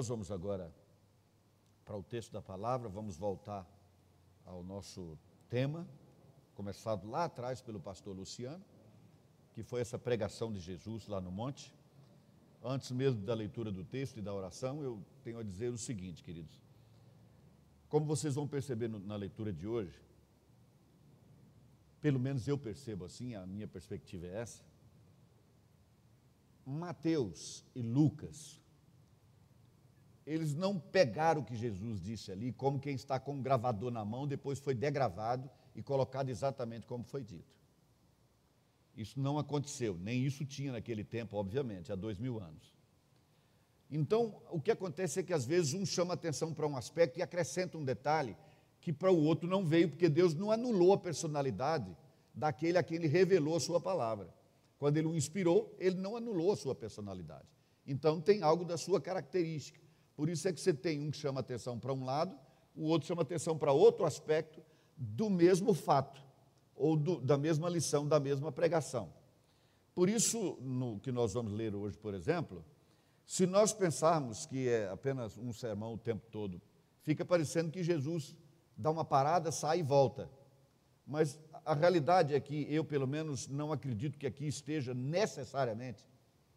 nós vamos agora para o texto da palavra, vamos voltar ao nosso tema, começado lá atrás pelo pastor Luciano, que foi essa pregação de Jesus lá no monte. Antes mesmo da leitura do texto e da oração, eu tenho a dizer o seguinte, queridos. Como vocês vão perceber na leitura de hoje, pelo menos eu percebo assim, a minha perspectiva é essa. Mateus e Lucas, eles não pegaram o que Jesus disse ali, como quem está com um gravador na mão, depois foi degravado e colocado exatamente como foi dito. Isso não aconteceu, nem isso tinha naquele tempo, obviamente, há dois mil anos. Então, o que acontece é que às vezes um chama atenção para um aspecto e acrescenta um detalhe que para o outro não veio, porque Deus não anulou a personalidade daquele a quem ele revelou a sua palavra. Quando ele o inspirou, ele não anulou a sua personalidade. Então tem algo da sua característica. Por isso é que você tem um que chama atenção para um lado, o outro chama atenção para outro aspecto do mesmo fato, ou do, da mesma lição, da mesma pregação. Por isso, no que nós vamos ler hoje, por exemplo, se nós pensarmos que é apenas um sermão o tempo todo, fica parecendo que Jesus dá uma parada, sai e volta. Mas a realidade é que eu, pelo menos, não acredito que aqui esteja necessariamente,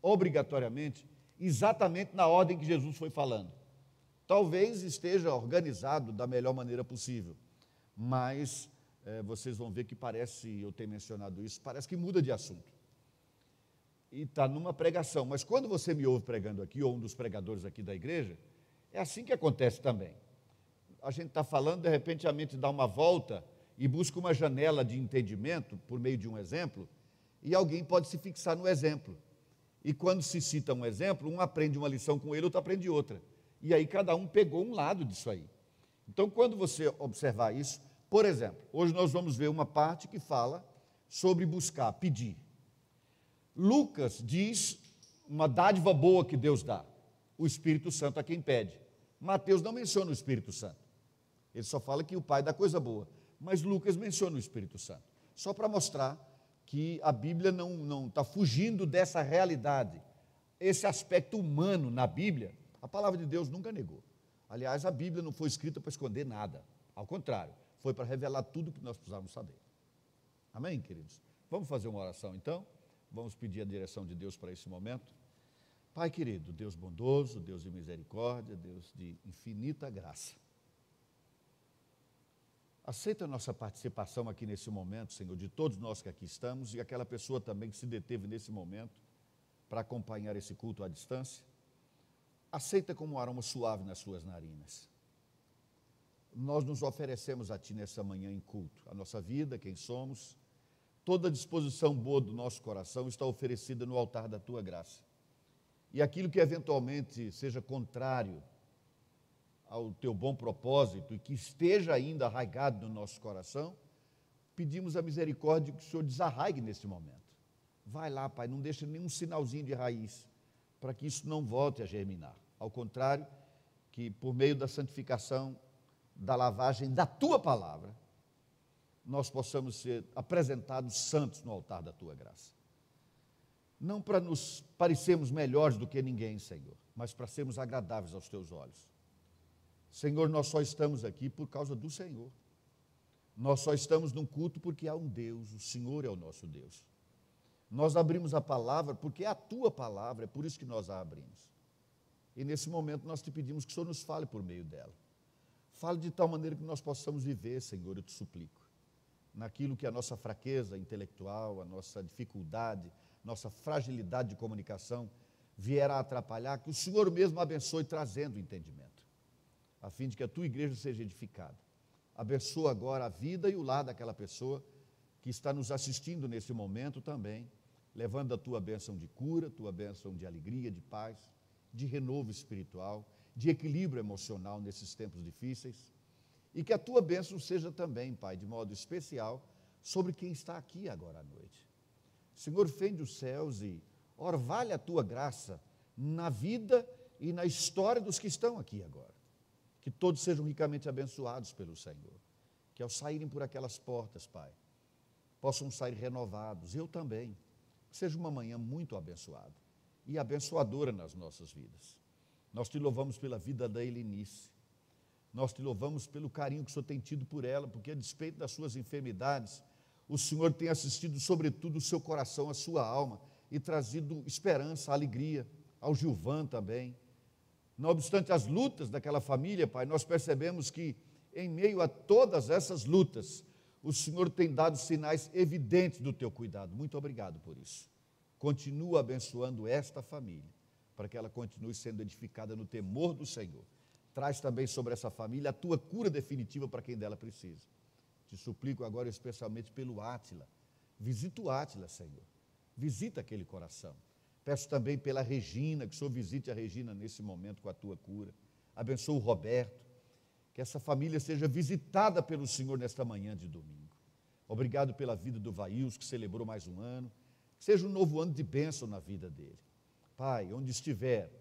obrigatoriamente, exatamente na ordem que Jesus foi falando. Talvez esteja organizado da melhor maneira possível, mas é, vocês vão ver que parece, eu tenho mencionado isso, parece que muda de assunto. E está numa pregação, mas quando você me ouve pregando aqui, ou um dos pregadores aqui da igreja, é assim que acontece também. A gente está falando, de repente a mente dá uma volta e busca uma janela de entendimento por meio de um exemplo, e alguém pode se fixar no exemplo. E quando se cita um exemplo, um aprende uma lição com ele, outro aprende outra. E aí cada um pegou um lado disso aí. Então, quando você observar isso, por exemplo, hoje nós vamos ver uma parte que fala sobre buscar, pedir. Lucas diz uma dádiva boa que Deus dá, o Espírito Santo a quem pede. Mateus não menciona o Espírito Santo. Ele só fala que o Pai dá coisa boa mas Lucas menciona o Espírito Santo, só para mostrar que a Bíblia não está fugindo dessa realidade. Esse aspecto humano na Bíblia, a palavra de Deus nunca negou. Aliás, a Bíblia não foi escrita para esconder nada, ao contrário, foi para revelar tudo o que nós precisávamos saber. Amém, queridos? Vamos fazer uma oração então? Vamos pedir a direção de Deus para esse momento. Pai querido, Deus bondoso, Deus de misericórdia, Deus de infinita graça. Aceita a nossa participação aqui nesse momento, Senhor, de todos nós que aqui estamos e aquela pessoa também que se deteve nesse momento para acompanhar esse culto à distância. Aceita como um aroma suave nas suas narinas. Nós nos oferecemos a Ti nessa manhã em culto. A nossa vida, quem somos, toda a disposição boa do nosso coração está oferecida no altar da Tua graça. E aquilo que eventualmente seja contrário ao teu bom propósito e que esteja ainda arraigado no nosso coração, pedimos a misericórdia que o Senhor desarraigue nesse momento. Vai lá, Pai, não deixe nenhum sinalzinho de raiz, para que isso não volte a germinar. Ao contrário, que por meio da santificação, da lavagem da tua palavra, nós possamos ser apresentados santos no altar da tua graça. Não para nos parecermos melhores do que ninguém, Senhor, mas para sermos agradáveis aos teus olhos. Senhor, nós só estamos aqui por causa do Senhor. Nós só estamos num culto porque há um Deus, o Senhor é o nosso Deus. Nós abrimos a palavra porque é a tua palavra, é por isso que nós a abrimos. E nesse momento nós te pedimos que o Senhor nos fale por meio dela. Fale de tal maneira que nós possamos viver, Senhor, eu te suplico, naquilo que é a nossa fraqueza intelectual, a nossa dificuldade, nossa fragilidade de comunicação vier a atrapalhar, que o Senhor mesmo abençoe trazendo entendimento a fim de que a tua igreja seja edificada. Abençoa agora a vida e o lar daquela pessoa que está nos assistindo nesse momento também, levando a tua bênção de cura, tua bênção de alegria, de paz, de renovo espiritual, de equilíbrio emocional nesses tempos difíceis. E que a tua bênção seja também, Pai, de modo especial, sobre quem está aqui agora à noite. Senhor, fende os céus e orvalhe a tua graça na vida e na história dos que estão aqui agora que todos sejam ricamente abençoados pelo Senhor. Que ao saírem por aquelas portas, Pai, possam sair renovados. Eu também. Que seja uma manhã muito abençoada e abençoadora nas nossas vidas. Nós te louvamos pela vida da Helenice. Nós te louvamos pelo carinho que o Senhor tem tido por ela, porque a despeito das suas enfermidades, o Senhor tem assistido, sobretudo, o seu coração, a sua alma, e trazido esperança, alegria, ao Gilvan também. Não obstante as lutas daquela família, Pai, nós percebemos que, em meio a todas essas lutas, o Senhor tem dado sinais evidentes do teu cuidado. Muito obrigado por isso. Continua abençoando esta família, para que ela continue sendo edificada no temor do Senhor. Traz também sobre essa família a tua cura definitiva para quem dela precisa. Te suplico agora especialmente pelo Átila. Visita o Átila, Senhor. Visita aquele coração. Peço também pela Regina, que o Senhor visite a Regina nesse momento com a tua cura. Abençoa o Roberto. Que essa família seja visitada pelo Senhor nesta manhã de domingo. Obrigado pela vida do Vails, que celebrou mais um ano. Que seja um novo ano de bênção na vida dele. Pai, onde estiver,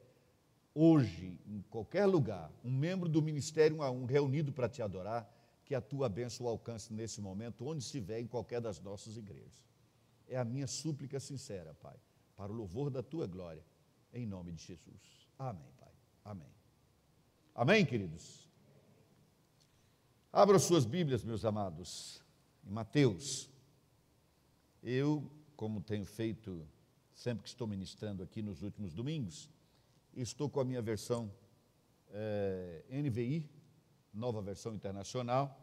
hoje, em qualquer lugar, um membro do ministério um reunido para te adorar, que a tua bênção alcance nesse momento, onde estiver, em qualquer das nossas igrejas. É a minha súplica sincera, Pai, para o louvor da tua glória, em nome de Jesus. Amém, Pai. Amém. Amém, queridos? Abra suas Bíblias, meus amados, em Mateus. Eu, como tenho feito sempre que estou ministrando aqui nos últimos domingos, estou com a minha versão eh, NVI, nova versão internacional,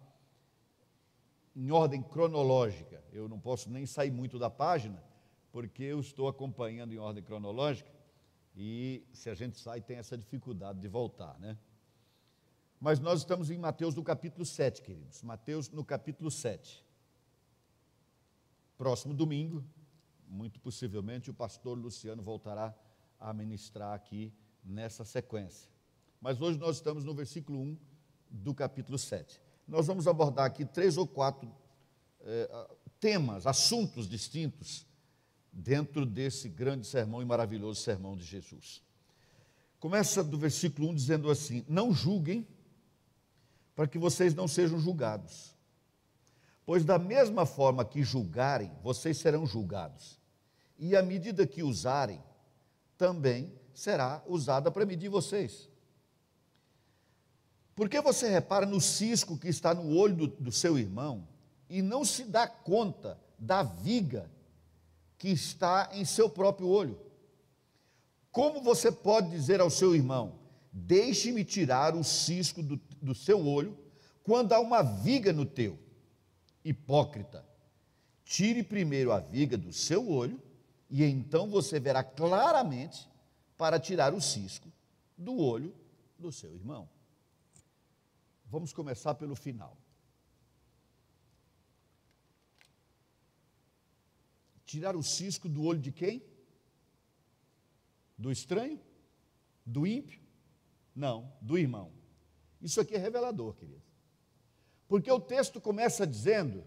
em ordem cronológica. Eu não posso nem sair muito da página, porque eu estou acompanhando em ordem cronológica e se a gente sai tem essa dificuldade de voltar, né? Mas nós estamos em Mateus no capítulo 7, queridos. Mateus no capítulo 7. Próximo domingo, muito possivelmente, o pastor Luciano voltará a ministrar aqui nessa sequência. Mas hoje nós estamos no versículo 1 do capítulo 7. Nós vamos abordar aqui três ou quatro é, temas, assuntos distintos dentro desse grande sermão e maravilhoso sermão de Jesus. Começa do versículo 1 dizendo assim: Não julguem para que vocês não sejam julgados. Pois da mesma forma que julgarem, vocês serão julgados. E a medida que usarem, também será usada para medir vocês. Porque você repara no cisco que está no olho do, do seu irmão e não se dá conta da viga que está em seu próprio olho? Como você pode dizer ao seu irmão: Deixe-me tirar o cisco do, do seu olho, quando há uma viga no teu. Hipócrita, tire primeiro a viga do seu olho, e então você verá claramente para tirar o cisco do olho do seu irmão. Vamos começar pelo final. Tirar o cisco do olho de quem? Do estranho? Do ímpio? Não, do irmão. Isso aqui é revelador, querido. Porque o texto começa dizendo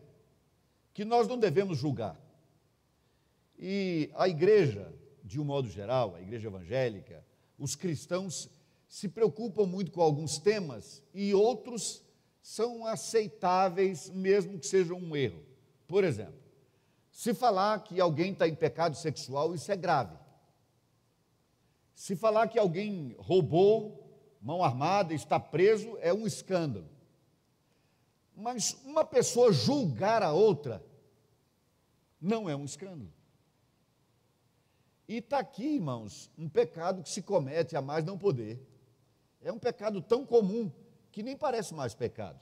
que nós não devemos julgar. E a igreja, de um modo geral, a igreja evangélica, os cristãos se preocupam muito com alguns temas e outros são aceitáveis, mesmo que sejam um erro. Por exemplo, se falar que alguém está em pecado sexual, isso é grave. Se falar que alguém roubou, mão armada, está preso, é um escândalo. Mas uma pessoa julgar a outra não é um escândalo. E está aqui, irmãos, um pecado que se comete a mais não poder. É um pecado tão comum que nem parece mais pecado.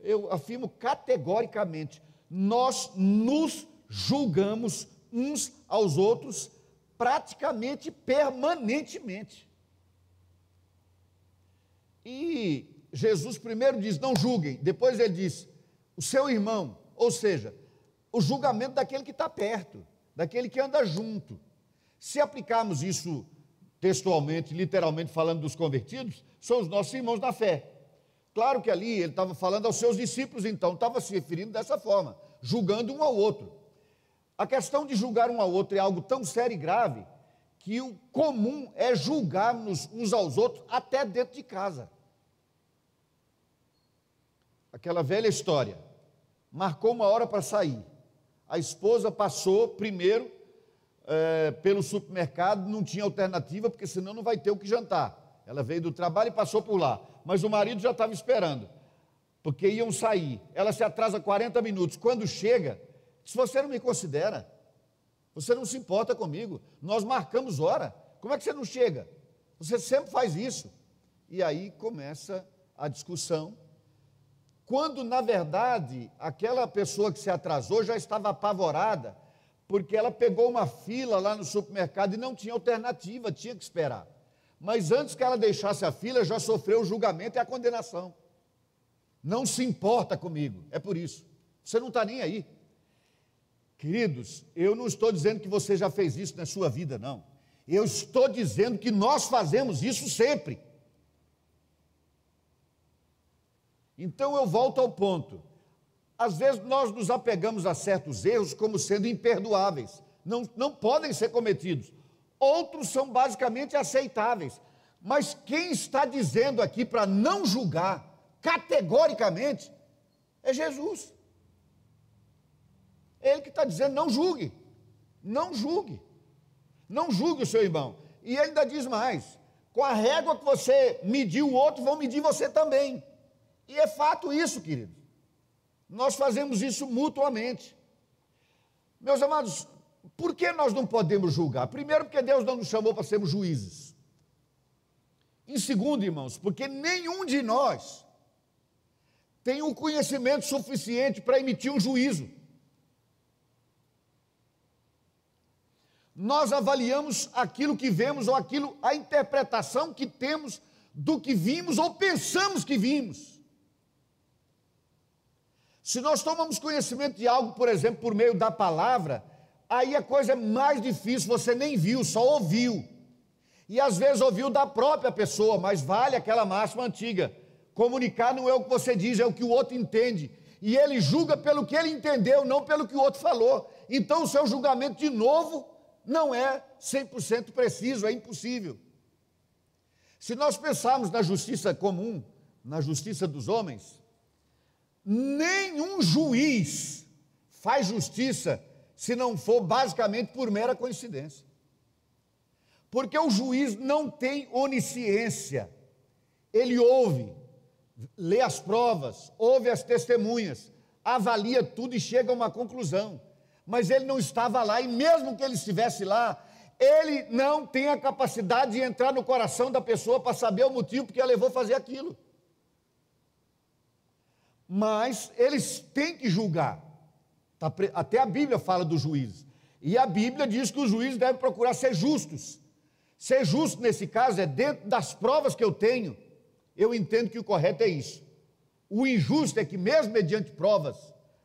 Eu afirmo categoricamente: nós nos julgamos uns aos outros praticamente permanentemente. E Jesus primeiro diz: não julguem, depois ele diz: o seu irmão, ou seja, o julgamento daquele que está perto, daquele que anda junto. Se aplicarmos isso textualmente, literalmente falando dos convertidos, são os nossos irmãos na fé. Claro que ali ele estava falando aos seus discípulos, então estava se referindo dessa forma, julgando um ao outro. A questão de julgar um ao outro é algo tão sério e grave que o comum é julgarmos uns aos outros até dentro de casa aquela velha história. Marcou uma hora para sair. A esposa passou primeiro é, pelo supermercado, não tinha alternativa, porque senão não vai ter o que jantar. Ela veio do trabalho e passou por lá, mas o marido já estava esperando, porque iam sair. Ela se atrasa 40 minutos. Quando chega, se você não me considera, você não se importa comigo, nós marcamos hora, como é que você não chega? Você sempre faz isso. E aí começa a discussão, quando na verdade aquela pessoa que se atrasou já estava apavorada, porque ela pegou uma fila lá no supermercado e não tinha alternativa, tinha que esperar. Mas antes que ela deixasse a fila, já sofreu o julgamento e a condenação. Não se importa comigo, é por isso. Você não está nem aí. Queridos, eu não estou dizendo que você já fez isso na sua vida, não. Eu estou dizendo que nós fazemos isso sempre. Então eu volto ao ponto. Às vezes nós nos apegamos a certos erros como sendo imperdoáveis, não, não podem ser cometidos. Outros são basicamente aceitáveis. Mas quem está dizendo aqui para não julgar categoricamente é Jesus. Ele que está dizendo: não julgue, não julgue, não julgue o seu irmão. E ele ainda diz mais: com a régua que você mediu o outro, vão medir você também. E é fato isso, querido. Nós fazemos isso mutuamente. Meus amados, por que nós não podemos julgar? Primeiro, porque Deus não nos chamou para sermos juízes. Em segundo, irmãos, porque nenhum de nós tem o um conhecimento suficiente para emitir um juízo. Nós avaliamos aquilo que vemos ou aquilo, a interpretação que temos do que vimos ou pensamos que vimos. Se nós tomamos conhecimento de algo, por exemplo, por meio da palavra, aí a coisa é mais difícil, você nem viu, só ouviu. E às vezes ouviu da própria pessoa, mas vale aquela máxima antiga: comunicar não é o que você diz, é o que o outro entende. E ele julga pelo que ele entendeu, não pelo que o outro falou. Então o seu julgamento, de novo, não é 100% preciso, é impossível. Se nós pensarmos na justiça comum, na justiça dos homens, nenhum juiz faz justiça se não for basicamente por mera coincidência. Porque o juiz não tem onisciência. Ele ouve, lê as provas, ouve as testemunhas, avalia tudo e chega a uma conclusão. Mas ele não estava lá, e mesmo que ele estivesse lá, ele não tem a capacidade de entrar no coração da pessoa para saber o motivo porque a levou a fazer aquilo mas eles têm que julgar. Tá até a Bíblia fala dos juízes. E a Bíblia diz que os juízes devem procurar ser justos. Ser justo nesse caso é dentro das provas que eu tenho, eu entendo que o correto é isso. O injusto é que, mesmo mediante provas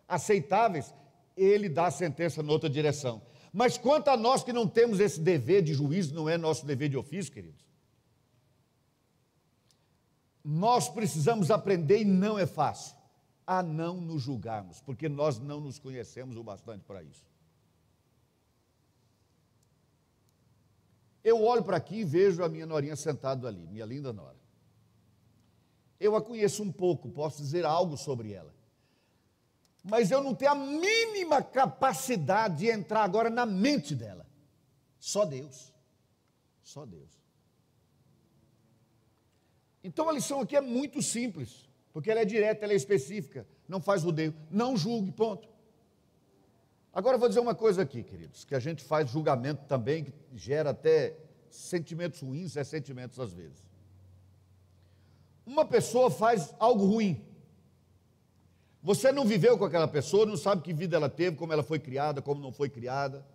aceitáveis, ele dá a sentença noutra direção. Mas quanto a nós que não temos esse dever de juízo, não é nosso dever de ofício, queridos. Nós precisamos aprender e não é fácil a não nos julgarmos, porque nós não nos conhecemos o bastante para isso. Eu olho para aqui e vejo a minha norinha sentada ali, minha linda nora. Eu a conheço um pouco, posso dizer algo sobre ela. Mas eu não tenho a mínima capacidade de entrar agora na mente dela. Só Deus. Só Deus. Então a lição aqui é muito simples porque ela é direta, ela é específica, não faz rodeio, não julgue, ponto. Agora eu vou dizer uma coisa aqui, queridos, que a gente faz julgamento também, que gera até sentimentos ruins, ressentimentos às vezes. Uma pessoa faz algo ruim. Você não viveu com aquela pessoa, não sabe que vida ela teve, como ela foi criada, como não foi criada,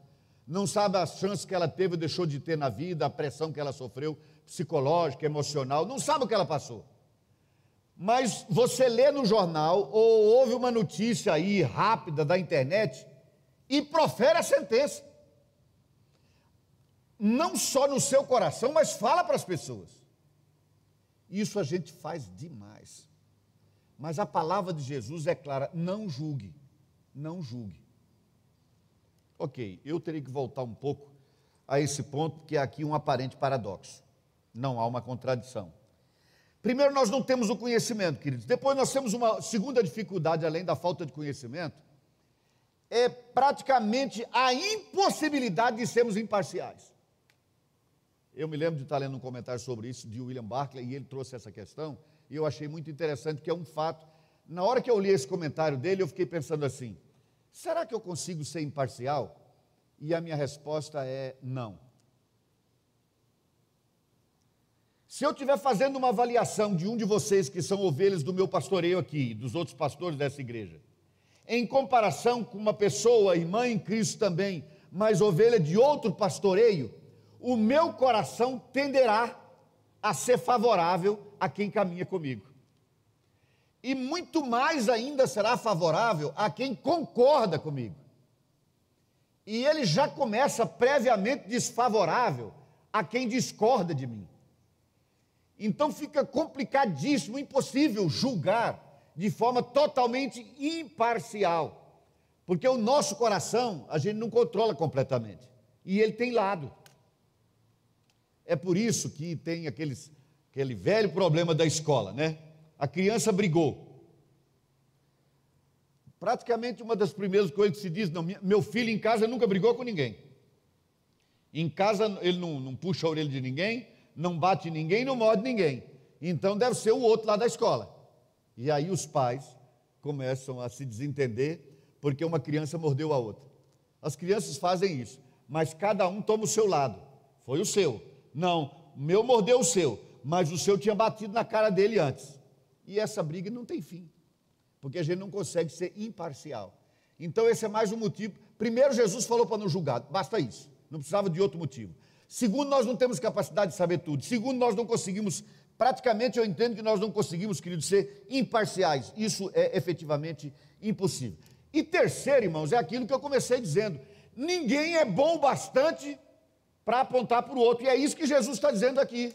não sabe as chances que ela teve ou deixou de ter na vida, a pressão que ela sofreu, psicológica, emocional, não sabe o que ela passou. Mas você lê no jornal ou ouve uma notícia aí rápida da internet e profere a sentença. Não só no seu coração, mas fala para as pessoas. Isso a gente faz demais. Mas a palavra de Jesus é clara: não julgue, não julgue. Ok, eu teria que voltar um pouco a esse ponto, porque há aqui um aparente paradoxo. Não há uma contradição. Primeiro, nós não temos o conhecimento, queridos. Depois, nós temos uma segunda dificuldade, além da falta de conhecimento, é praticamente a impossibilidade de sermos imparciais. Eu me lembro de estar lendo um comentário sobre isso de William Barclay e ele trouxe essa questão e eu achei muito interessante que é um fato. Na hora que eu li esse comentário dele, eu fiquei pensando assim: será que eu consigo ser imparcial? E a minha resposta é não. Se eu estiver fazendo uma avaliação de um de vocês que são ovelhas do meu pastoreio aqui, dos outros pastores dessa igreja, em comparação com uma pessoa, irmã em Cristo também, mas ovelha de outro pastoreio, o meu coração tenderá a ser favorável a quem caminha comigo. E muito mais ainda será favorável a quem concorda comigo. E ele já começa previamente desfavorável a quem discorda de mim. Então fica complicadíssimo, impossível julgar de forma totalmente imparcial, porque o nosso coração a gente não controla completamente e ele tem lado. É por isso que tem aqueles, aquele velho problema da escola, né? A criança brigou. Praticamente uma das primeiras coisas que se diz, não, meu filho em casa nunca brigou com ninguém. Em casa ele não, não puxa a orelha de ninguém, não bate ninguém, não morde ninguém. Então deve ser o outro lá da escola. E aí os pais começam a se desentender porque uma criança mordeu a outra. As crianças fazem isso, mas cada um toma o seu lado. Foi o seu. Não, o meu mordeu o seu, mas o seu tinha batido na cara dele antes. E essa briga não tem fim, porque a gente não consegue ser imparcial. Então esse é mais um motivo. Primeiro, Jesus falou para não julgar, basta isso, não precisava de outro motivo. Segundo, nós não temos capacidade de saber tudo. Segundo, nós não conseguimos, praticamente eu entendo que nós não conseguimos, querido, ser imparciais. Isso é efetivamente impossível. E terceiro, irmãos, é aquilo que eu comecei dizendo: ninguém é bom bastante para apontar para o outro, e é isso que Jesus está dizendo aqui.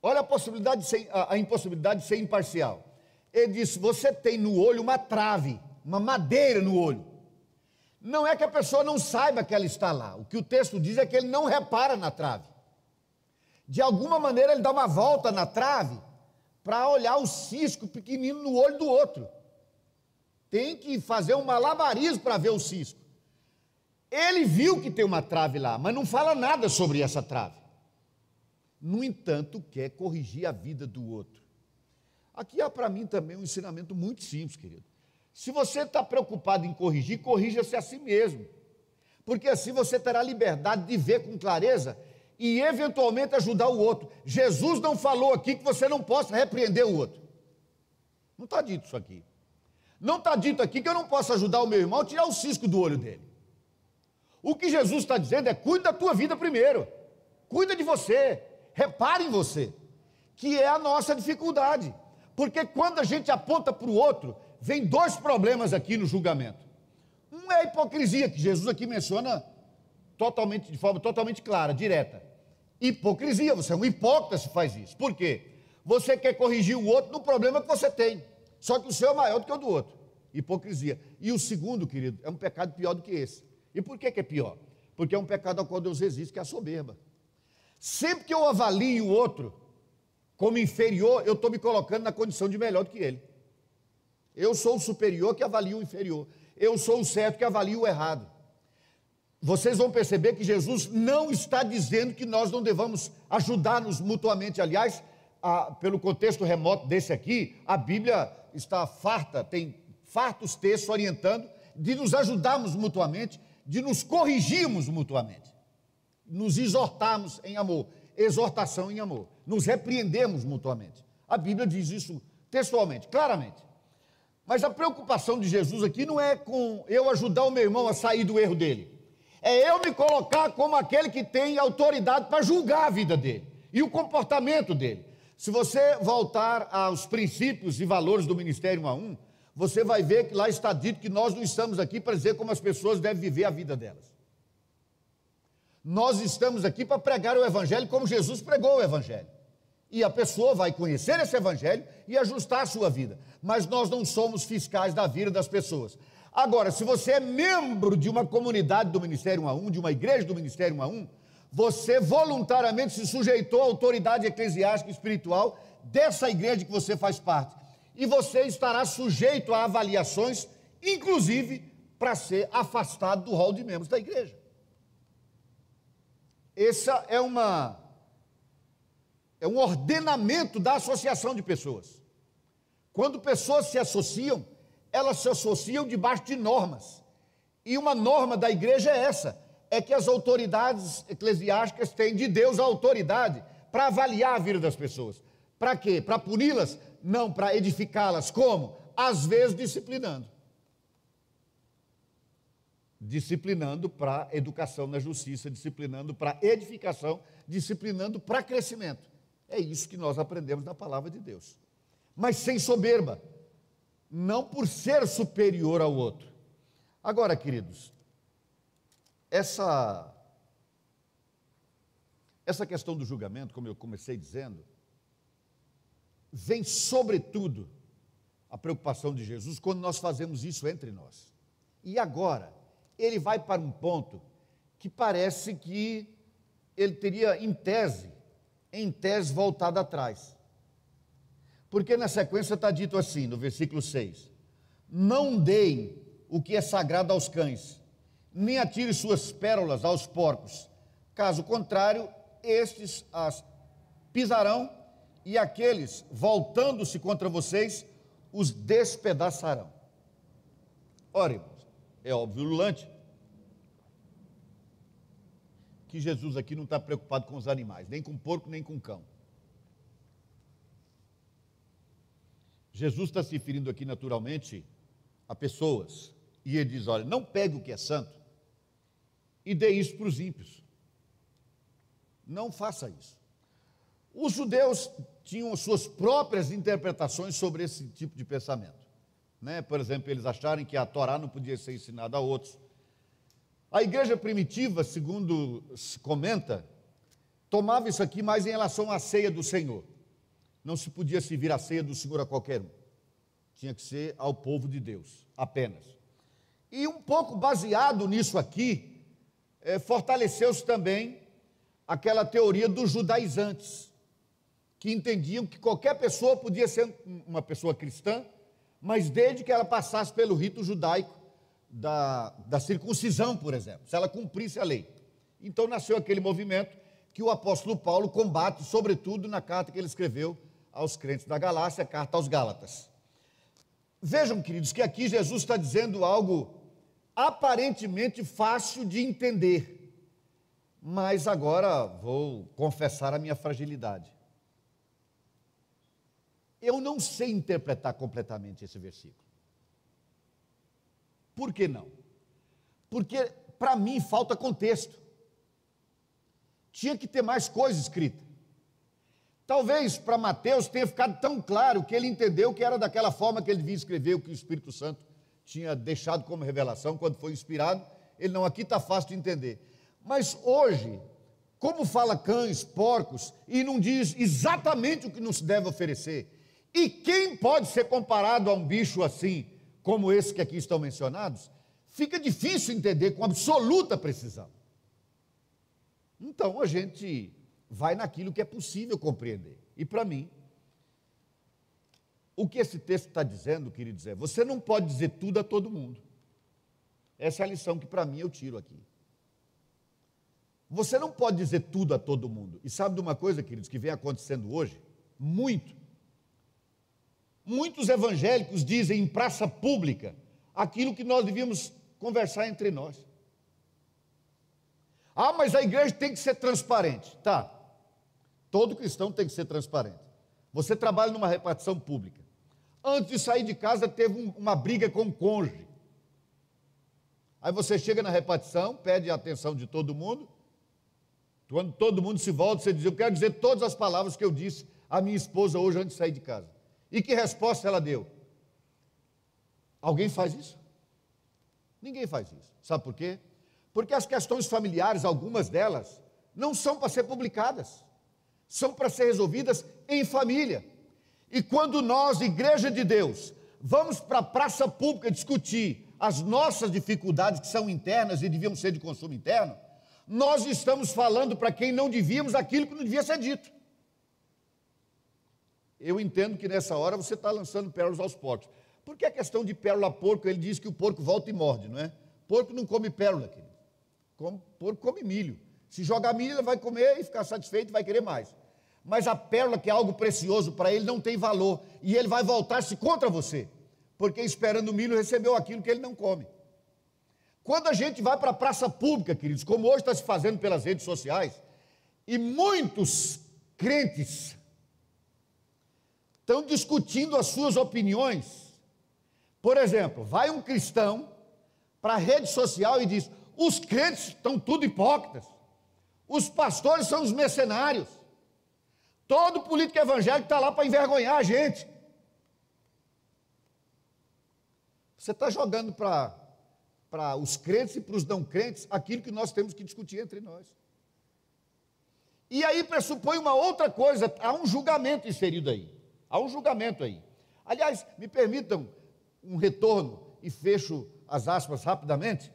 Olha a possibilidade de ser, a, a impossibilidade de ser imparcial. Ele disse: você tem no olho uma trave, uma madeira no olho. Não é que a pessoa não saiba que ela está lá. O que o texto diz é que ele não repara na trave. De alguma maneira ele dá uma volta na trave para olhar o cisco pequenino no olho do outro. Tem que fazer um malabarismo para ver o cisco. Ele viu que tem uma trave lá, mas não fala nada sobre essa trave. No entanto, quer corrigir a vida do outro. Aqui há para mim também um ensinamento muito simples, querido. Se você está preocupado em corrigir, corrija-se a si mesmo. Porque assim você terá liberdade de ver com clareza e eventualmente ajudar o outro. Jesus não falou aqui que você não possa repreender o outro. Não está dito isso aqui. Não está dito aqui que eu não posso ajudar o meu irmão a tirar o cisco do olho dele. O que Jesus está dizendo é: cuida da tua vida primeiro, cuida de você, repare em você, que é a nossa dificuldade. Porque quando a gente aponta para o outro, vem dois problemas aqui no julgamento. Um é a hipocrisia, que Jesus aqui menciona totalmente, de forma totalmente clara, direta. Hipocrisia, você é um hipócrita se faz isso. Por quê? Você quer corrigir o outro no problema que você tem, só que o seu é maior do que o do outro. Hipocrisia. E o segundo, querido, é um pecado pior do que esse. E por que, que é pior? Porque é um pecado ao qual Deus resiste, que é a soberba. Sempre que eu avalio o outro como inferior, eu estou me colocando na condição de melhor do que ele. Eu sou o superior que avalia o inferior. Eu sou o certo que avalia o errado. Vocês vão perceber que Jesus não está dizendo que nós não devamos ajudar-nos mutuamente. Aliás, a, pelo contexto remoto desse aqui, a Bíblia está farta, tem fartos textos orientando de nos ajudarmos mutuamente, de nos corrigirmos mutuamente, nos exortarmos em amor, exortação em amor, nos repreendemos mutuamente. A Bíblia diz isso textualmente, claramente. Mas a preocupação de Jesus aqui não é com eu ajudar o meu irmão a sair do erro dele. É eu me colocar como aquele que tem autoridade para julgar a vida dele e o comportamento dele. Se você voltar aos princípios e valores do Ministério 1 a 1, você vai ver que lá está dito que nós não estamos aqui para dizer como as pessoas devem viver a vida delas. Nós estamos aqui para pregar o Evangelho como Jesus pregou o Evangelho. E a pessoa vai conhecer esse evangelho e ajustar a sua vida. Mas nós não somos fiscais da vida das pessoas. Agora, se você é membro de uma comunidade do Ministério 1 a 1, de uma igreja do Ministério 1 a 1, você voluntariamente se sujeitou à autoridade eclesiástica e espiritual dessa igreja que você faz parte. e você estará sujeito a avaliações, inclusive para ser afastado do rol de membros da igreja. Essa é uma é um ordenamento da associação de pessoas. Quando pessoas se associam, elas se associam debaixo de normas. E uma norma da igreja é essa: é que as autoridades eclesiásticas têm de Deus a autoridade para avaliar a vida das pessoas. Para quê? Para puni-las? Não, para edificá-las. Como? Às vezes disciplinando. Disciplinando para educação na justiça, disciplinando para edificação, disciplinando para crescimento. É isso que nós aprendemos na palavra de Deus. Mas sem soberba, não por ser superior ao outro. Agora, queridos, essa essa questão do julgamento, como eu comecei dizendo, vem sobretudo a preocupação de Jesus quando nós fazemos isso entre nós. E agora, ele vai para um ponto que parece que ele teria, em tese, em tese voltado atrás. Porque na sequência está dito assim, no versículo 6: Não deem o que é sagrado aos cães, nem atire suas pérolas aos porcos. Caso contrário, estes as pisarão, e aqueles, voltando-se contra vocês, os despedaçarão. Ora, é óbvio, Lulante, que Jesus aqui não está preocupado com os animais, nem com porco, nem com cão. Jesus está se referindo aqui naturalmente a pessoas, e ele diz: olha, não pegue o que é santo e dê isso para os ímpios. Não faça isso. Os judeus tinham suas próprias interpretações sobre esse tipo de pensamento. Né? Por exemplo, eles acharem que a Torá não podia ser ensinada a outros. A igreja primitiva, segundo se comenta, tomava isso aqui mais em relação à ceia do Senhor. Não se podia servir a ceia do Senhor a qualquer um. Tinha que ser ao povo de Deus, apenas. E um pouco baseado nisso aqui, é, fortaleceu-se também aquela teoria dos judaizantes, que entendiam que qualquer pessoa podia ser uma pessoa cristã, mas desde que ela passasse pelo rito judaico da, da circuncisão, por exemplo, se ela cumprisse a lei. Então nasceu aquele movimento que o apóstolo Paulo combate, sobretudo na carta que ele escreveu aos crentes da Galácia, carta aos Gálatas. Vejam, queridos, que aqui Jesus está dizendo algo aparentemente fácil de entender mas agora vou confessar a minha fragilidade. Eu não sei interpretar completamente esse versículo. Por que não? Porque para mim falta contexto. Tinha que ter mais coisa escrita. Talvez para Mateus tenha ficado tão claro que ele entendeu que era daquela forma que ele devia escrever o que o Espírito Santo tinha deixado como revelação quando foi inspirado. Ele não, aqui está fácil de entender. Mas hoje, como fala cães, porcos, e não diz exatamente o que nos deve oferecer, e quem pode ser comparado a um bicho assim, como esse que aqui estão mencionados, fica difícil entender com absoluta precisão. Então a gente vai naquilo que é possível compreender. E para mim, o que esse texto está dizendo, queridos, é: você não pode dizer tudo a todo mundo. Essa é a lição que para mim eu tiro aqui. Você não pode dizer tudo a todo mundo. E sabe de uma coisa, queridos, que vem acontecendo hoje? Muito. Muitos evangélicos dizem em praça pública aquilo que nós devíamos conversar entre nós. Ah, mas a igreja tem que ser transparente. Tá. Todo cristão tem que ser transparente. Você trabalha numa repartição pública. Antes de sair de casa, teve um, uma briga com o cônjuge. Aí você chega na repartição, pede a atenção de todo mundo, quando todo mundo se volta, você diz: Eu quero dizer todas as palavras que eu disse à minha esposa hoje antes de sair de casa. E que resposta ela deu? Alguém faz isso? Ninguém faz isso. Sabe por quê? Porque as questões familiares, algumas delas, não são para ser publicadas, são para ser resolvidas em família. E quando nós, Igreja de Deus, vamos para a praça pública discutir as nossas dificuldades que são internas e deviam ser de consumo interno, nós estamos falando para quem não devíamos aquilo que não devia ser dito. eu entendo que nessa hora você está lançando pérolas aos porcos. Porque a questão de pérola porco, ele diz que o porco volta e morde, não é? Porco não come pérola, querido. Porco come milho. Se jogar milho, vai comer e ficar satisfeito, vai querer mais. Mas a pérola, que é algo precioso para ele, não tem valor. E ele vai voltar-se contra você. Porque esperando o milho, recebeu aquilo que ele não come. Quando a gente vai para a praça pública, queridos, como hoje está se fazendo pelas redes sociais, e muitos crentes estão discutindo as suas opiniões. Por exemplo, vai um cristão para a rede social e diz: os crentes estão tudo hipócritas, os pastores são os mercenários, todo político evangélico está lá para envergonhar a gente. Você está jogando para os crentes e para os não crentes aquilo que nós temos que discutir entre nós. E aí pressupõe uma outra coisa, há um julgamento inserido aí. Há um julgamento aí. Aliás, me permitam um retorno e fecho as aspas rapidamente.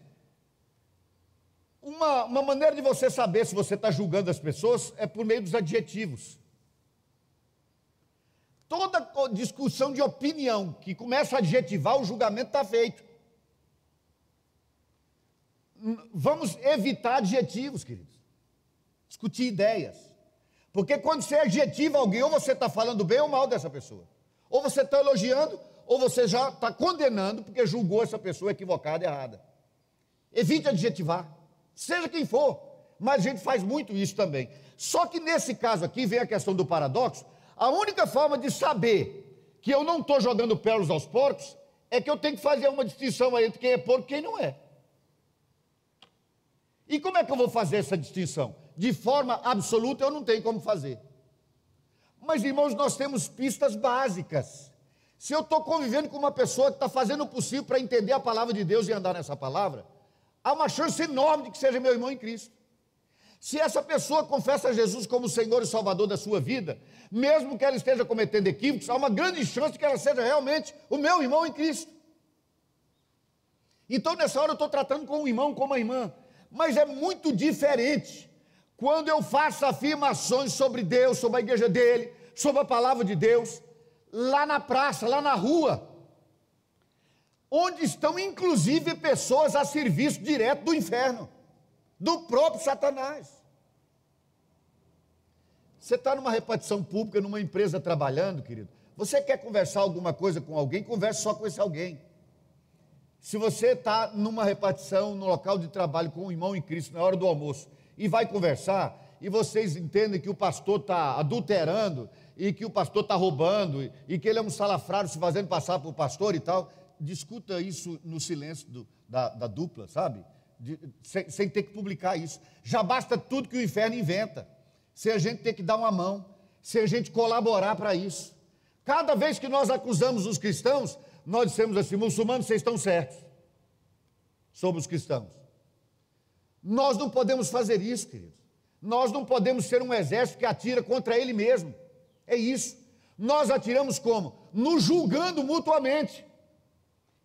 Uma, uma maneira de você saber se você está julgando as pessoas é por meio dos adjetivos. Toda discussão de opinião que começa a adjetivar, o julgamento está feito. Vamos evitar adjetivos, queridos. Discutir ideias. Porque quando você adjetiva alguém, ou você está falando bem ou mal dessa pessoa. Ou você está elogiando, ou você já está condenando porque julgou essa pessoa equivocada errada. Evite adjetivar, seja quem for, mas a gente faz muito isso também. Só que nesse caso aqui vem a questão do paradoxo. A única forma de saber que eu não estou jogando pérolas aos porcos é que eu tenho que fazer uma distinção entre quem é porco e quem não é. E como é que eu vou fazer essa distinção? De forma absoluta eu não tenho como fazer. Mas, irmãos, nós temos pistas básicas. Se eu estou convivendo com uma pessoa que está fazendo o possível para entender a palavra de Deus e andar nessa palavra, há uma chance enorme de que seja meu irmão em Cristo. Se essa pessoa confessa Jesus como Senhor e Salvador da sua vida, mesmo que ela esteja cometendo equívocos, há uma grande chance de que ela seja realmente o meu irmão em Cristo. Então, nessa hora, eu estou tratando com um irmão, com uma irmã, mas é muito diferente quando eu faço afirmações sobre Deus, sobre a igreja dele, sobre a palavra de Deus, lá na praça, lá na rua, onde estão inclusive pessoas a serviço direto do inferno, do próprio Satanás. Você está numa repartição pública, numa empresa trabalhando, querido. Você quer conversar alguma coisa com alguém, converse só com esse alguém. Se você está numa repartição, no local de trabalho com um irmão em Cristo, na hora do almoço, e vai conversar, e vocês entendem que o pastor está adulterando, e que o pastor está roubando, e que ele é um salafrário se fazendo passar por pastor e tal, discuta isso no silêncio do, da, da, dupla, sabe? De, sem, sem ter que publicar isso. Já basta tudo que o inferno inventa, sem a gente ter que dar uma mão, sem a gente colaborar para isso. Cada vez que nós acusamos os cristãos, nós dissemos assim: muçulmanos, vocês estão certos. Somos cristãos. Nós não podemos fazer isso, queridos. Nós não podemos ser um exército que atira contra ele mesmo. É isso. Nós atiramos como? Nos julgando mutuamente.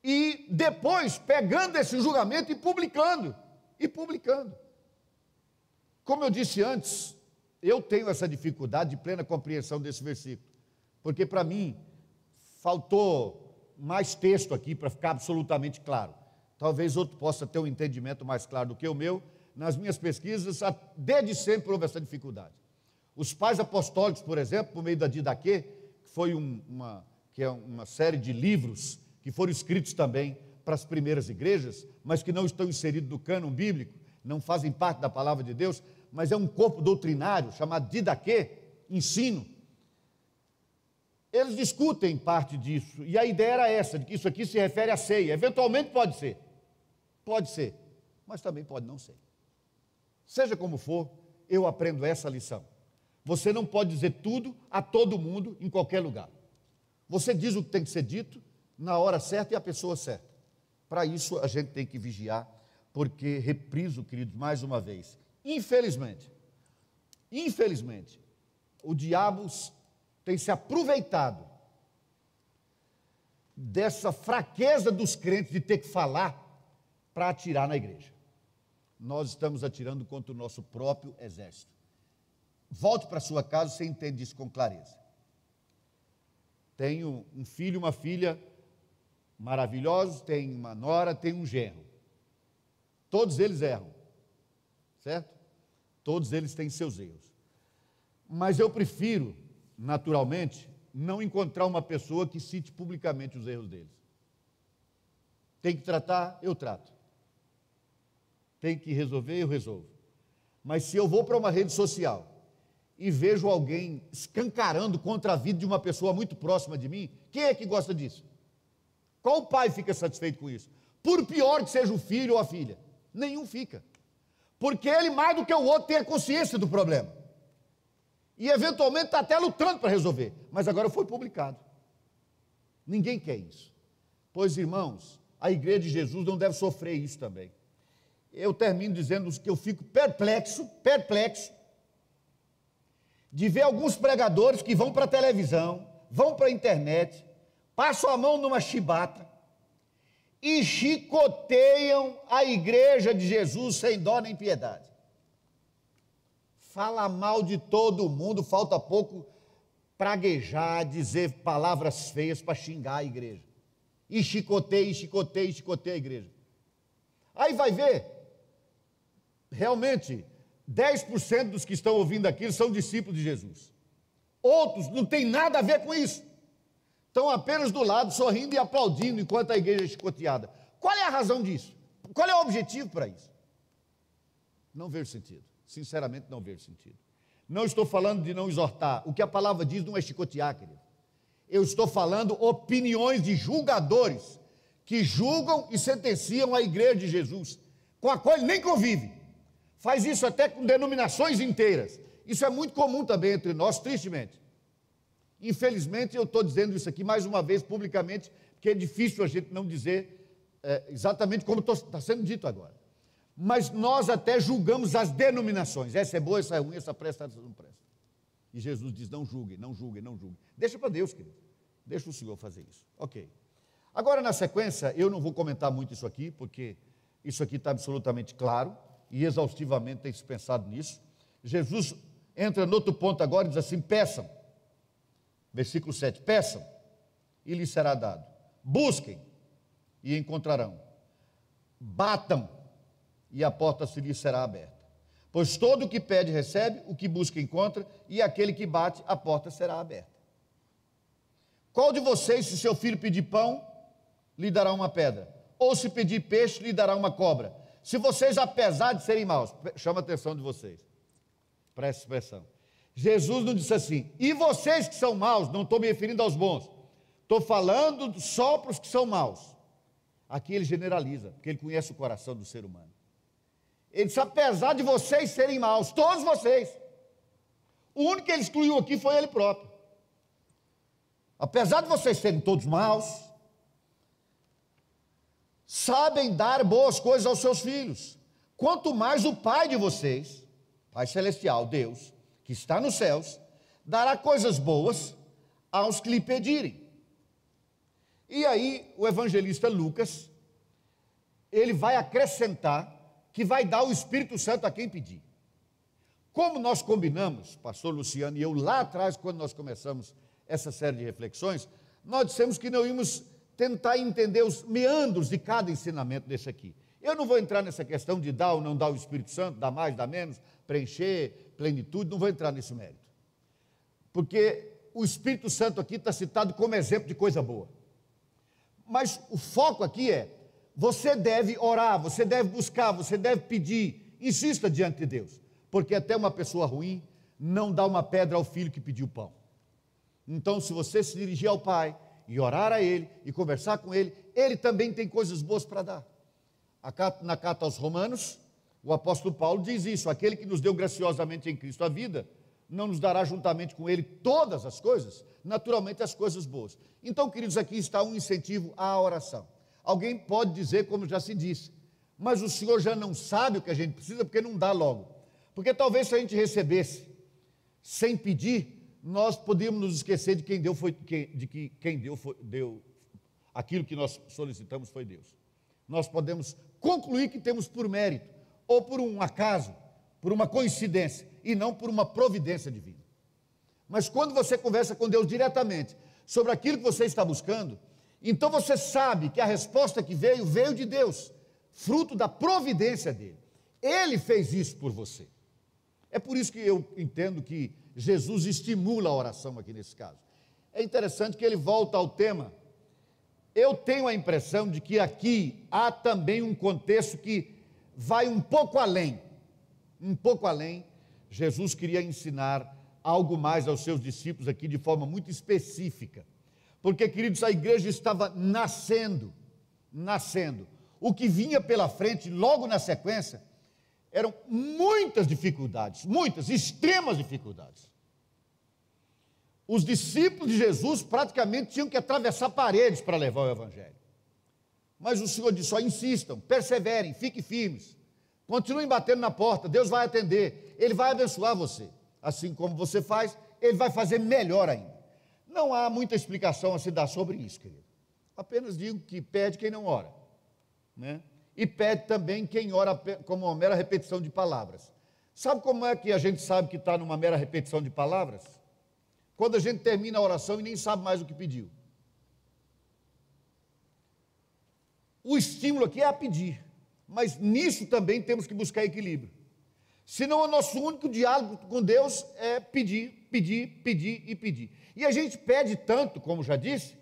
E depois pegando esse julgamento e publicando. E publicando. Como eu disse antes, eu tenho essa dificuldade de plena compreensão desse versículo. Porque para mim faltou mais texto aqui para ficar absolutamente claro. Talvez outro possa ter um entendimento mais claro do que o meu. Nas minhas pesquisas, desde sempre houve essa dificuldade. Os pais apostólicos, por exemplo, por meio da Didaquê, que foi um, uma, que é uma série de livros que foram escritos também para as primeiras igrejas, mas que não estão inseridos no cânon bíblico, não fazem parte da palavra de Deus, mas é um corpo doutrinário chamado Didaquê, ensino, eles discutem parte disso, e a ideia era essa, de que isso aqui se refere à ceia. Eventualmente pode ser, pode ser, mas também pode não ser. Seja como for, eu aprendo essa lição. Você não pode dizer tudo a todo mundo em qualquer lugar. Você diz o que tem que ser dito na hora certa e a pessoa certa. Para isso a gente tem que vigiar, porque, repriso, queridos, mais uma vez, infelizmente, infelizmente, o diabo tem se aproveitado dessa fraqueza dos crentes de ter que falar para atirar na igreja. Nós estamos atirando contra o nosso próprio exército. Volte para sua casa você entende isso com clareza. Tenho um filho e uma filha maravilhosos, tenho uma nora, tenho um genro. Todos eles erram, certo? Todos eles têm seus erros. Mas eu prefiro, naturalmente, não encontrar uma pessoa que cite publicamente os erros deles. Tem que tratar, eu trato. Tem que resolver, eu resolvo. Mas se eu vou para uma rede social e vejo alguém escancarando contra a vida de uma pessoa muito próxima de mim, quem é que gosta disso? Qual pai fica satisfeito com isso? Por pior que seja o filho ou a filha, nenhum fica. Porque ele, mais do que o outro, tem a consciência do problema. E eventualmente está até lutando para resolver. Mas agora foi publicado. Ninguém quer isso. Pois, irmãos, a igreja de Jesus não deve sofrer isso também. Eu termino dizendo que eu fico perplexo, perplexo, de ver alguns pregadores que vão para a televisão, vão para a internet, passam a mão numa chibata e chicoteiam a igreja de Jesus sem dó nem piedade. Fala mal de todo mundo, falta pouco praguejar, dizer palavras feias para xingar a igreja. E chicoteia, e chicoteia, e chicoteia a igreja. Aí vai ver, realmente, 10% dos que estão ouvindo aquilo são discípulos de Jesus. Outros não têm nada a ver com isso. Estão apenas do lado, sorrindo e aplaudindo enquanto a igreja é chicoteada. Qual é a razão disso? Qual é o objetivo para isso? Não vejo sentido. Sinceramente, não vejo sentido. Não estou falando de não exortar. O que a palavra diz não é chicotear, querido. Eu estou falando opiniões de julgadores que julgam e sentenciam a igreja de Jesus, com a qual ele nem convive. Faz isso até com denominações inteiras. Isso é muito comum também entre nós, tristemente. Infelizmente, eu estou dizendo isso aqui mais uma vez publicamente, porque é difícil a gente não dizer é, exatamente como está sendo dito agora. Mas nós até julgamos as denominações. Essa é boa, essa é ruim, essa presta, essa não presta. E Jesus diz: não julguem, não julguem, não julguem. Deixa para Deus, querido. Deixa o Senhor fazer isso. Ok. Agora, na sequência, eu não vou comentar muito isso aqui, porque isso aqui está absolutamente claro e exaustivamente tem se pensado nisso. Jesus entra no outro ponto agora e diz assim: peçam. Versículo 7: peçam e lhes será dado. Busquem e encontrarão. Batam e a porta se lhes será aberta. Pois todo o que pede recebe, o que busca encontra, e aquele que bate, a porta será aberta. Qual de vocês, se seu filho pedir pão, lhe dará uma pedra? Ou se pedir peixe, lhe dará uma cobra? Se vocês, apesar de serem maus, chama a atenção de vocês, presta expressão. Jesus não disse assim, e vocês que são maus, não estou me referindo aos bons, estou falando só para os que são maus. Aqui ele generaliza, porque ele conhece o coração do ser humano. Ele disse, apesar de vocês serem maus, todos vocês, o único que ele excluiu aqui foi ele próprio. Apesar de vocês serem todos maus, sabem dar boas coisas aos seus filhos. Quanto mais o Pai de vocês, Pai Celestial, Deus, que está nos céus, dará coisas boas aos que lhe pedirem. E aí, o evangelista Lucas, ele vai acrescentar que vai dar o Espírito Santo a quem pedir. Como nós combinamos, pastor Luciano e eu, lá atrás, quando nós começamos essa série de reflexões, nós dissemos que não íamos tentar entender os meandros de cada ensinamento desse aqui. Eu não vou entrar nessa questão de dar ou não dar o Espírito Santo, dar mais, dar menos, preencher, plenitude, não vou entrar nesse mérito. Porque o Espírito Santo aqui está citado como exemplo de coisa boa. Mas o foco aqui é: você deve orar, você deve buscar, você deve pedir, insista diante de Deus, porque até uma pessoa ruim não dá uma pedra ao filho que pediu pão. Então, se você se dirigir ao Pai, e orar a Ele e conversar com Ele, Ele também tem coisas boas para dar. Na carta aos Romanos, o apóstolo Paulo diz isso: aquele que nos deu graciosamente em Cristo a vida, não nos dará juntamente com Ele todas as coisas, naturalmente as coisas boas. Então, queridos, aqui está um incentivo à oração. Alguém pode dizer, como já se disse, mas o Senhor já não sabe o que a gente precisa porque não dá logo. Porque talvez se a gente recebesse sem pedir, nós podíamos nos esquecer de quem deu foi de que quem deu foi, deu aquilo que nós solicitamos foi Deus. Nós podemos concluir que temos por mérito ou por um acaso, por uma coincidência e não por uma providência divina. Mas quando você conversa com Deus diretamente, sobre aquilo que você está buscando, então você sabe que a resposta que veio, veio de Deus, fruto da providência dele. Ele fez isso por você. É por isso que eu entendo que Jesus estimula a oração aqui nesse caso. É interessante que ele volta ao tema. Eu tenho a impressão de que aqui há também um contexto que vai um pouco além. Um pouco além. Jesus queria ensinar algo mais aos seus discípulos aqui de forma muito específica. Porque, queridos, a igreja estava nascendo, nascendo. O que vinha pela frente, logo na sequência, eram muitas dificuldades, muitas, extremas dificuldades. Os discípulos de Jesus praticamente tinham que atravessar paredes para levar o Evangelho. Mas o Senhor disse: só insistam, perseverem, fiquem firmes, continuem batendo na porta, Deus vai atender, Ele vai abençoar você. Assim como você faz, Ele vai fazer melhor ainda. Não há muita explicação a se dar sobre isso, querido. Apenas digo que pede quem não ora. Né? e pede também quem ora como uma mera repetição de palavras. Sabe como é que a gente sabe que está numa mera repetição de palavras? Quando a gente termina a oração e nem sabe mais o que pediu. O estímulo aqui é a pedir, mas nisso também temos que buscar equilíbrio. Senão o nosso único diálogo com Deus é pedir, pedir, pedir e pedir. E a gente pede tanto, como já disse,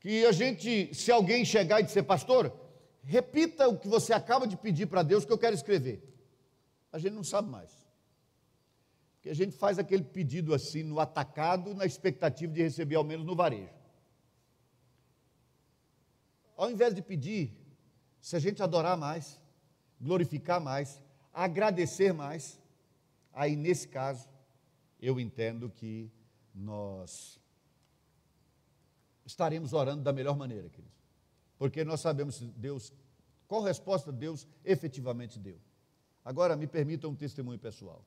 que a gente, se alguém chegar e dizer, pastor, repita o que você acaba de pedir para Deus que eu quero escrever. A gente não sabe mais. Porque a gente faz aquele pedido assim no atacado, na expectativa de receber ao menos no varejo. Ao invés de pedir, se a gente adorar mais, glorificar mais, agradecer mais, aí nesse caso, eu entendo que nós estaremos orando da melhor maneira, queridos porque nós sabemos Deus, qual resposta Deus efetivamente deu. Agora, me permita um testemunho pessoal,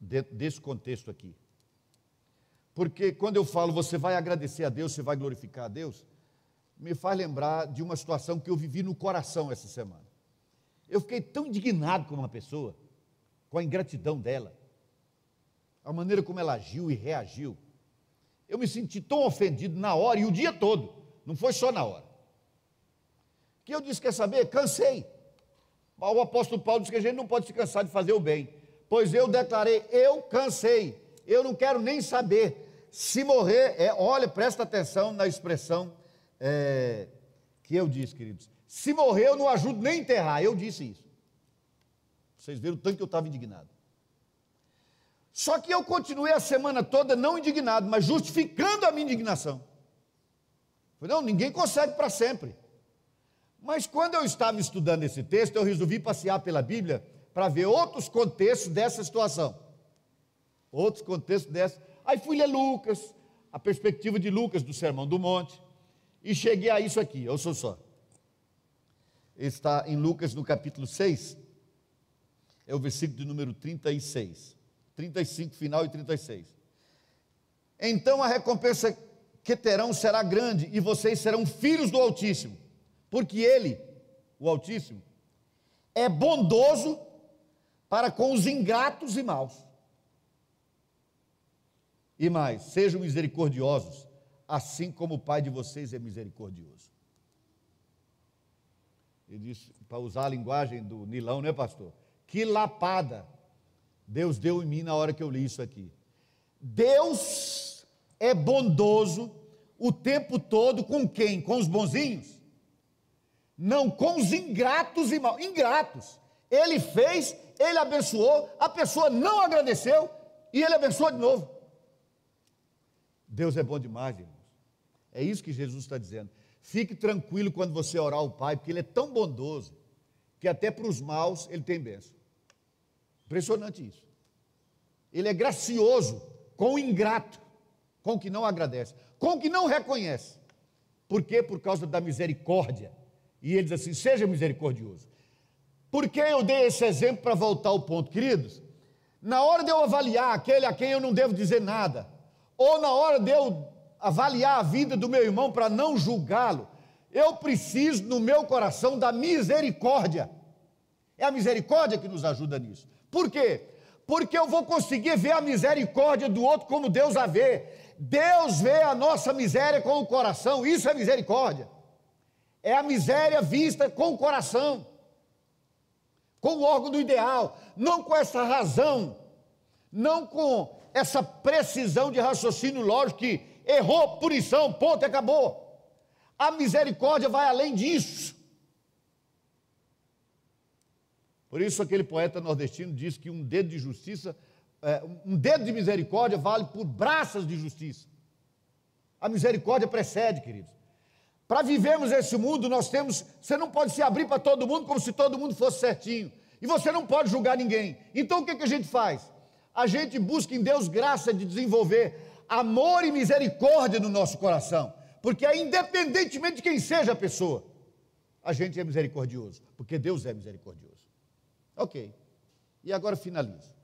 dentro desse contexto aqui. Porque quando eu falo você vai agradecer a Deus, você vai glorificar a Deus, me faz lembrar de uma situação que eu vivi no coração essa semana. Eu fiquei tão indignado com uma pessoa, com a ingratidão dela, a maneira como ela agiu e reagiu. Eu me senti tão ofendido na hora e o dia todo. Não foi só na hora. Que eu disse: quer saber? Cansei. O apóstolo Paulo disse que a gente não pode se cansar de fazer o bem. Pois eu declarei: eu cansei. Eu não quero nem saber. Se morrer, é, olha, presta atenção na expressão é, que eu disse, queridos. Se morrer, eu não ajudo nem enterrar. Eu disse isso. Vocês viram o tanto que eu estava indignado. Só que eu continuei a semana toda não indignado, mas justificando a minha indignação. Não, ninguém consegue para sempre. Mas quando eu estava estudando esse texto, eu resolvi passear pela Bíblia para ver outros contextos dessa situação. Outros contextos dessa. Aí fui ler Lucas, a perspectiva de Lucas do Sermão do Monte, e cheguei a isso aqui, sou só. Está em Lucas no capítulo 6, é o versículo de número 36. 35 final e 36. Então a recompensa que terão será grande, e vocês serão filhos do Altíssimo, porque Ele, o Altíssimo, é bondoso para com os ingratos e maus. E mais, sejam misericordiosos, assim como o Pai de vocês é misericordioso. Ele disse, para usar a linguagem do Nilão, né, pastor? Que lapada Deus deu em mim na hora que eu li isso aqui. Deus é bondoso o tempo todo com quem? Com os bonzinhos? Não, com os ingratos e mal. Ingratos. Ele fez, ele abençoou, a pessoa não agradeceu e ele abençoou de novo. Deus é bom demais, irmãos. É isso que Jesus está dizendo. Fique tranquilo quando você orar ao Pai, porque Ele é tão bondoso que até para os maus Ele tem bênção. Impressionante isso. Ele é gracioso com o ingrato, com o que não agradece com o que não reconhece. Por quê? Por causa da misericórdia. E ele diz assim: seja misericordioso. Por que eu dei esse exemplo para voltar ao ponto, queridos? Na hora de eu avaliar aquele a quem eu não devo dizer nada, ou na hora de eu avaliar a vida do meu irmão para não julgá-lo, eu preciso no meu coração da misericórdia. É a misericórdia que nos ajuda nisso. Por quê? Porque eu vou conseguir ver a misericórdia do outro como Deus a vê Deus vê a nossa miséria com o coração, isso é misericórdia. É a miséria vista com o coração, com o órgão do ideal, não com essa razão, não com essa precisão de raciocínio lógico que errou, punição, ponto, acabou. A misericórdia vai além disso. Por isso, aquele poeta nordestino diz que um dedo de justiça, é, um dedo de misericórdia vale por braças de justiça. A misericórdia precede, queridos. Para vivermos esse mundo, nós temos. Você não pode se abrir para todo mundo como se todo mundo fosse certinho. E você não pode julgar ninguém. Então o que, que a gente faz? A gente busca em Deus graça de desenvolver amor e misericórdia no nosso coração. Porque é independentemente de quem seja a pessoa, a gente é misericordioso. Porque Deus é misericordioso. Ok. E agora finalizo.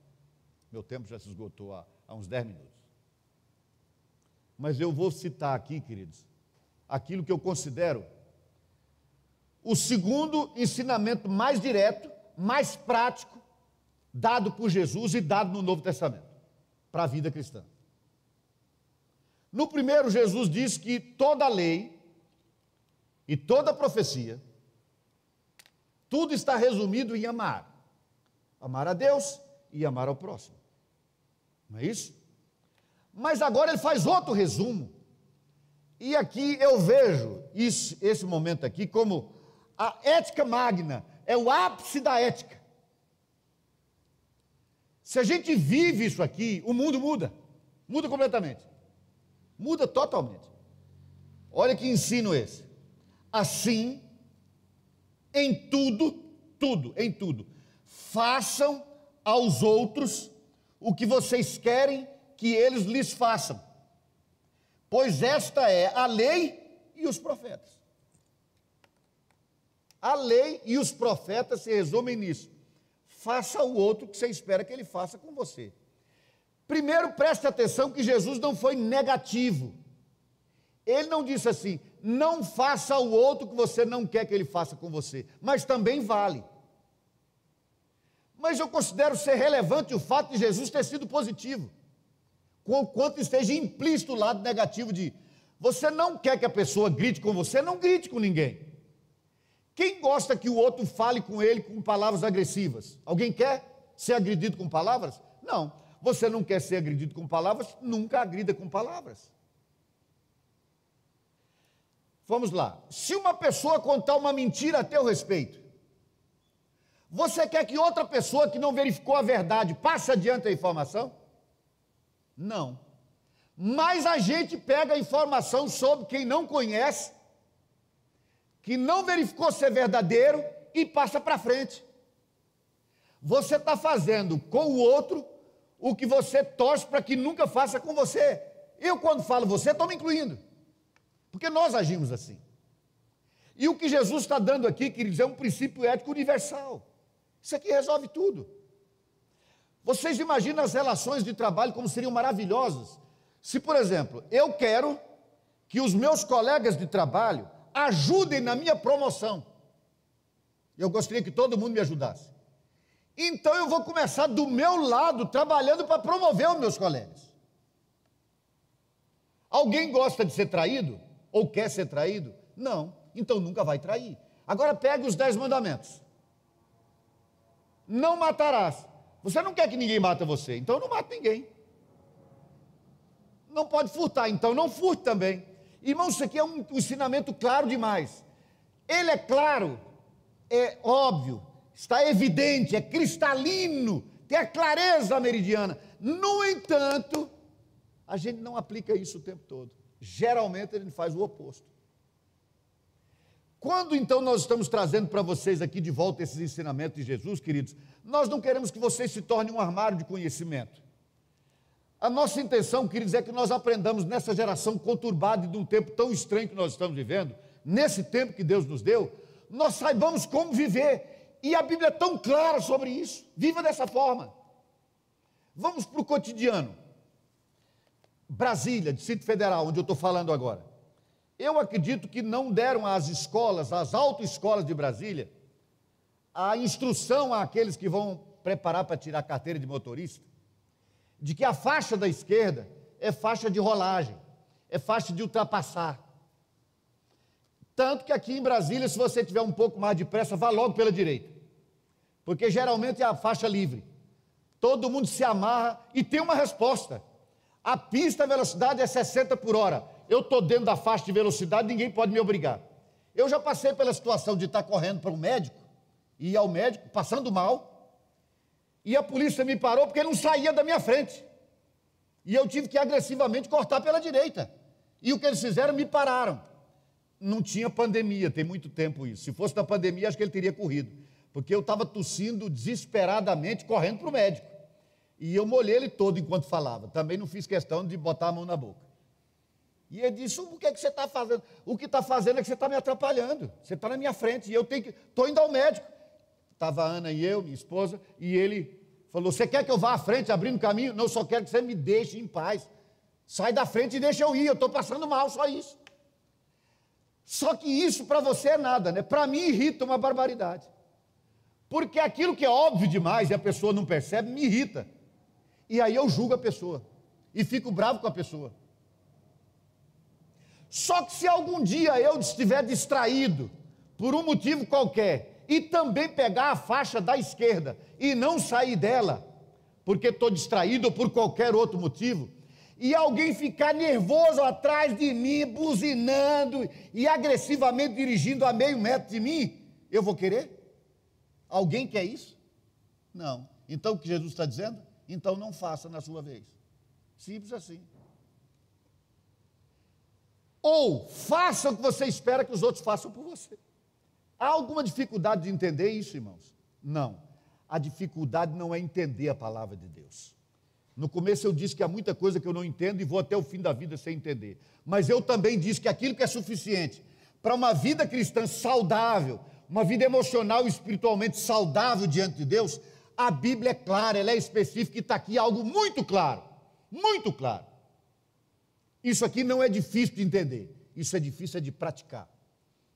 Meu tempo já se esgotou há, há uns 10 minutos. Mas eu vou citar aqui, queridos, aquilo que eu considero o segundo ensinamento mais direto, mais prático, dado por Jesus e dado no Novo Testamento, para a vida cristã. No primeiro, Jesus diz que toda lei e toda profecia, tudo está resumido em amar. Amar a Deus e amar ao próximo. Não é isso? Mas agora ele faz outro resumo. E aqui eu vejo isso, esse momento aqui como a ética magna, é o ápice da ética. Se a gente vive isso aqui, o mundo muda, muda completamente. Muda totalmente. Olha que ensino esse. Assim, em tudo, tudo, em tudo, façam aos outros o que vocês querem que eles lhes façam, pois esta é a lei e os profetas. A lei e os profetas se resumem nisso. Faça o outro que você espera que ele faça com você. Primeiro, preste atenção que Jesus não foi negativo. Ele não disse assim: não faça o outro que você não quer que ele faça com você, mas também vale. Mas eu considero ser relevante o fato de Jesus ter sido positivo quanto esteja implícito o lado negativo de você não quer que a pessoa grite com você, não grite com ninguém. Quem gosta que o outro fale com ele com palavras agressivas? Alguém quer ser agredido com palavras? Não. Você não quer ser agredido com palavras? Nunca agrida com palavras. Vamos lá. Se uma pessoa contar uma mentira a teu respeito, você quer que outra pessoa que não verificou a verdade passe adiante a informação? Não. Mas a gente pega informação sobre quem não conhece, que não verificou ser verdadeiro e passa para frente. Você está fazendo com o outro o que você torce para que nunca faça com você. Eu, quando falo você, estou me incluindo, porque nós agimos assim. E o que Jesus está dando aqui, queridos, é um princípio ético universal. Isso aqui resolve tudo. Vocês imaginam as relações de trabalho como seriam maravilhosas se, por exemplo, eu quero que os meus colegas de trabalho ajudem na minha promoção. Eu gostaria que todo mundo me ajudasse. Então eu vou começar do meu lado, trabalhando para promover os meus colegas. Alguém gosta de ser traído? Ou quer ser traído? Não, então nunca vai trair. Agora pegue os dez mandamentos. Não matarás. Você não quer que ninguém mata você, então não mata ninguém. Não pode furtar, então não furte também. Irmão, isso aqui é um ensinamento claro demais. Ele é claro, é óbvio, está evidente, é cristalino, tem a clareza meridiana. No entanto, a gente não aplica isso o tempo todo. Geralmente a gente faz o oposto. Quando então nós estamos trazendo para vocês aqui de volta esses ensinamentos de Jesus, queridos, nós não queremos que vocês se tornem um armário de conhecimento. A nossa intenção, queridos, é que nós aprendamos nessa geração conturbada e de um tempo tão estranho que nós estamos vivendo, nesse tempo que Deus nos deu, nós saibamos como viver. E a Bíblia é tão clara sobre isso. Viva dessa forma. Vamos para o cotidiano. Brasília, Distrito Federal, onde eu estou falando agora. Eu acredito que não deram às escolas, às autoescolas de Brasília, a instrução àqueles que vão preparar para tirar a carteira de motorista, de que a faixa da esquerda é faixa de rolagem, é faixa de ultrapassar. Tanto que aqui em Brasília, se você tiver um pouco mais de pressa, vá logo pela direita. Porque geralmente é a faixa livre. Todo mundo se amarra e tem uma resposta. A pista a velocidade é 60 por hora. Eu estou dentro da faixa de velocidade, ninguém pode me obrigar. Eu já passei pela situação de estar correndo para um médico, e ao médico, passando mal, e a polícia me parou porque não saía da minha frente. E eu tive que agressivamente cortar pela direita. E o que eles fizeram? Me pararam. Não tinha pandemia, tem muito tempo isso. Se fosse da pandemia, acho que ele teria corrido. Porque eu estava tossindo desesperadamente, correndo para o médico. E eu molhei ele todo enquanto falava. Também não fiz questão de botar a mão na boca. E ele disse: O que, é que você está fazendo? O que está fazendo é que você está me atrapalhando. Você está na minha frente. E eu tenho que. Estou indo ao médico. Estava Ana e eu, minha esposa, e ele falou: Você quer que eu vá à frente abrindo caminho? Não, só quero que você me deixe em paz. Sai da frente e deixa eu ir. Eu estou passando mal, só isso. Só que isso para você é nada, né? Para mim irrita uma barbaridade. Porque aquilo que é óbvio demais e a pessoa não percebe, me irrita. E aí eu julgo a pessoa. E fico bravo com a pessoa. Só que se algum dia eu estiver distraído, por um motivo qualquer, e também pegar a faixa da esquerda e não sair dela, porque estou distraído ou por qualquer outro motivo, e alguém ficar nervoso atrás de mim, buzinando e agressivamente dirigindo a meio metro de mim, eu vou querer? Alguém quer isso? Não. Então o que Jesus está dizendo? Então não faça na sua vez. Simples assim. Ou faça o que você espera que os outros façam por você. Há alguma dificuldade de entender isso, irmãos? Não. A dificuldade não é entender a palavra de Deus. No começo eu disse que há muita coisa que eu não entendo e vou até o fim da vida sem entender. Mas eu também disse que aquilo que é suficiente para uma vida cristã saudável, uma vida emocional e espiritualmente saudável diante de Deus, a Bíblia é clara, ela é específica e está aqui algo muito claro. Muito claro. Isso aqui não é difícil de entender, isso é difícil é de praticar.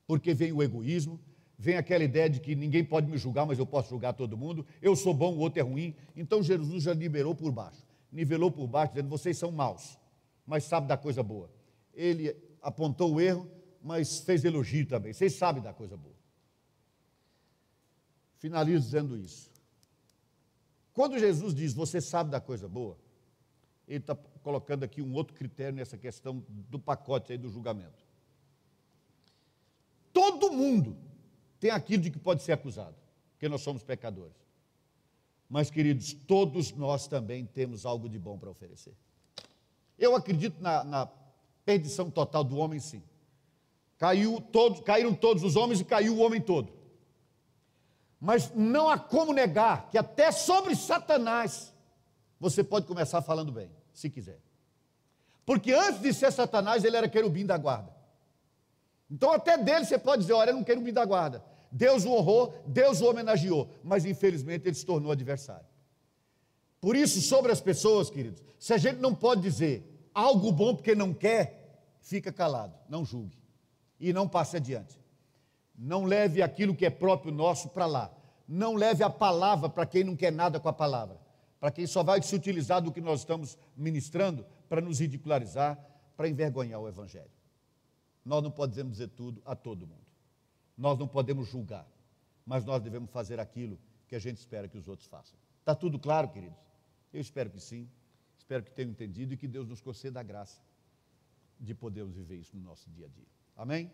Porque vem o egoísmo, vem aquela ideia de que ninguém pode me julgar, mas eu posso julgar todo mundo, eu sou bom, o outro é ruim. Então Jesus já liberou por baixo, nivelou por baixo, dizendo: vocês são maus, mas sabe da coisa boa. Ele apontou o erro, mas fez elogio também. Vocês sabem da coisa boa. Finalizo dizendo isso. Quando Jesus diz, você sabe da coisa boa, ele está colocando aqui um outro critério nessa questão do pacote aí do julgamento. Todo mundo tem aquilo de que pode ser acusado, porque nós somos pecadores. Mas, queridos, todos nós também temos algo de bom para oferecer. Eu acredito na, na, perdição total do homem, sim. Caiu todos, caíram todos os homens e caiu o homem todo. Mas não há como negar que até sobre Satanás você pode começar falando bem se quiser. Porque antes de ser Satanás, ele era querubim da guarda. Então, até dele você pode dizer: olha, era um querubim da guarda. Deus o honrou, Deus o homenageou, mas infelizmente ele se tornou adversário. Por isso, sobre as pessoas, queridos, se a gente não pode dizer algo bom porque não quer, fica calado, não julgue e não passe adiante. Não leve aquilo que é próprio nosso para lá. Não leve a palavra para quem não quer nada com a palavra para quem só vai se utilizar do que nós estamos ministrando para nos ridicularizar, para envergonhar o Evangelho. Nós não podemos dizer tudo a todo mundo. Nós não podemos julgar, mas nós devemos fazer aquilo que a gente espera que os outros façam. Está tudo claro, queridos? Eu espero que sim. Espero que tenham entendido e que Deus nos conceda a graça de podermos viver isso no nosso dia a dia. Amém?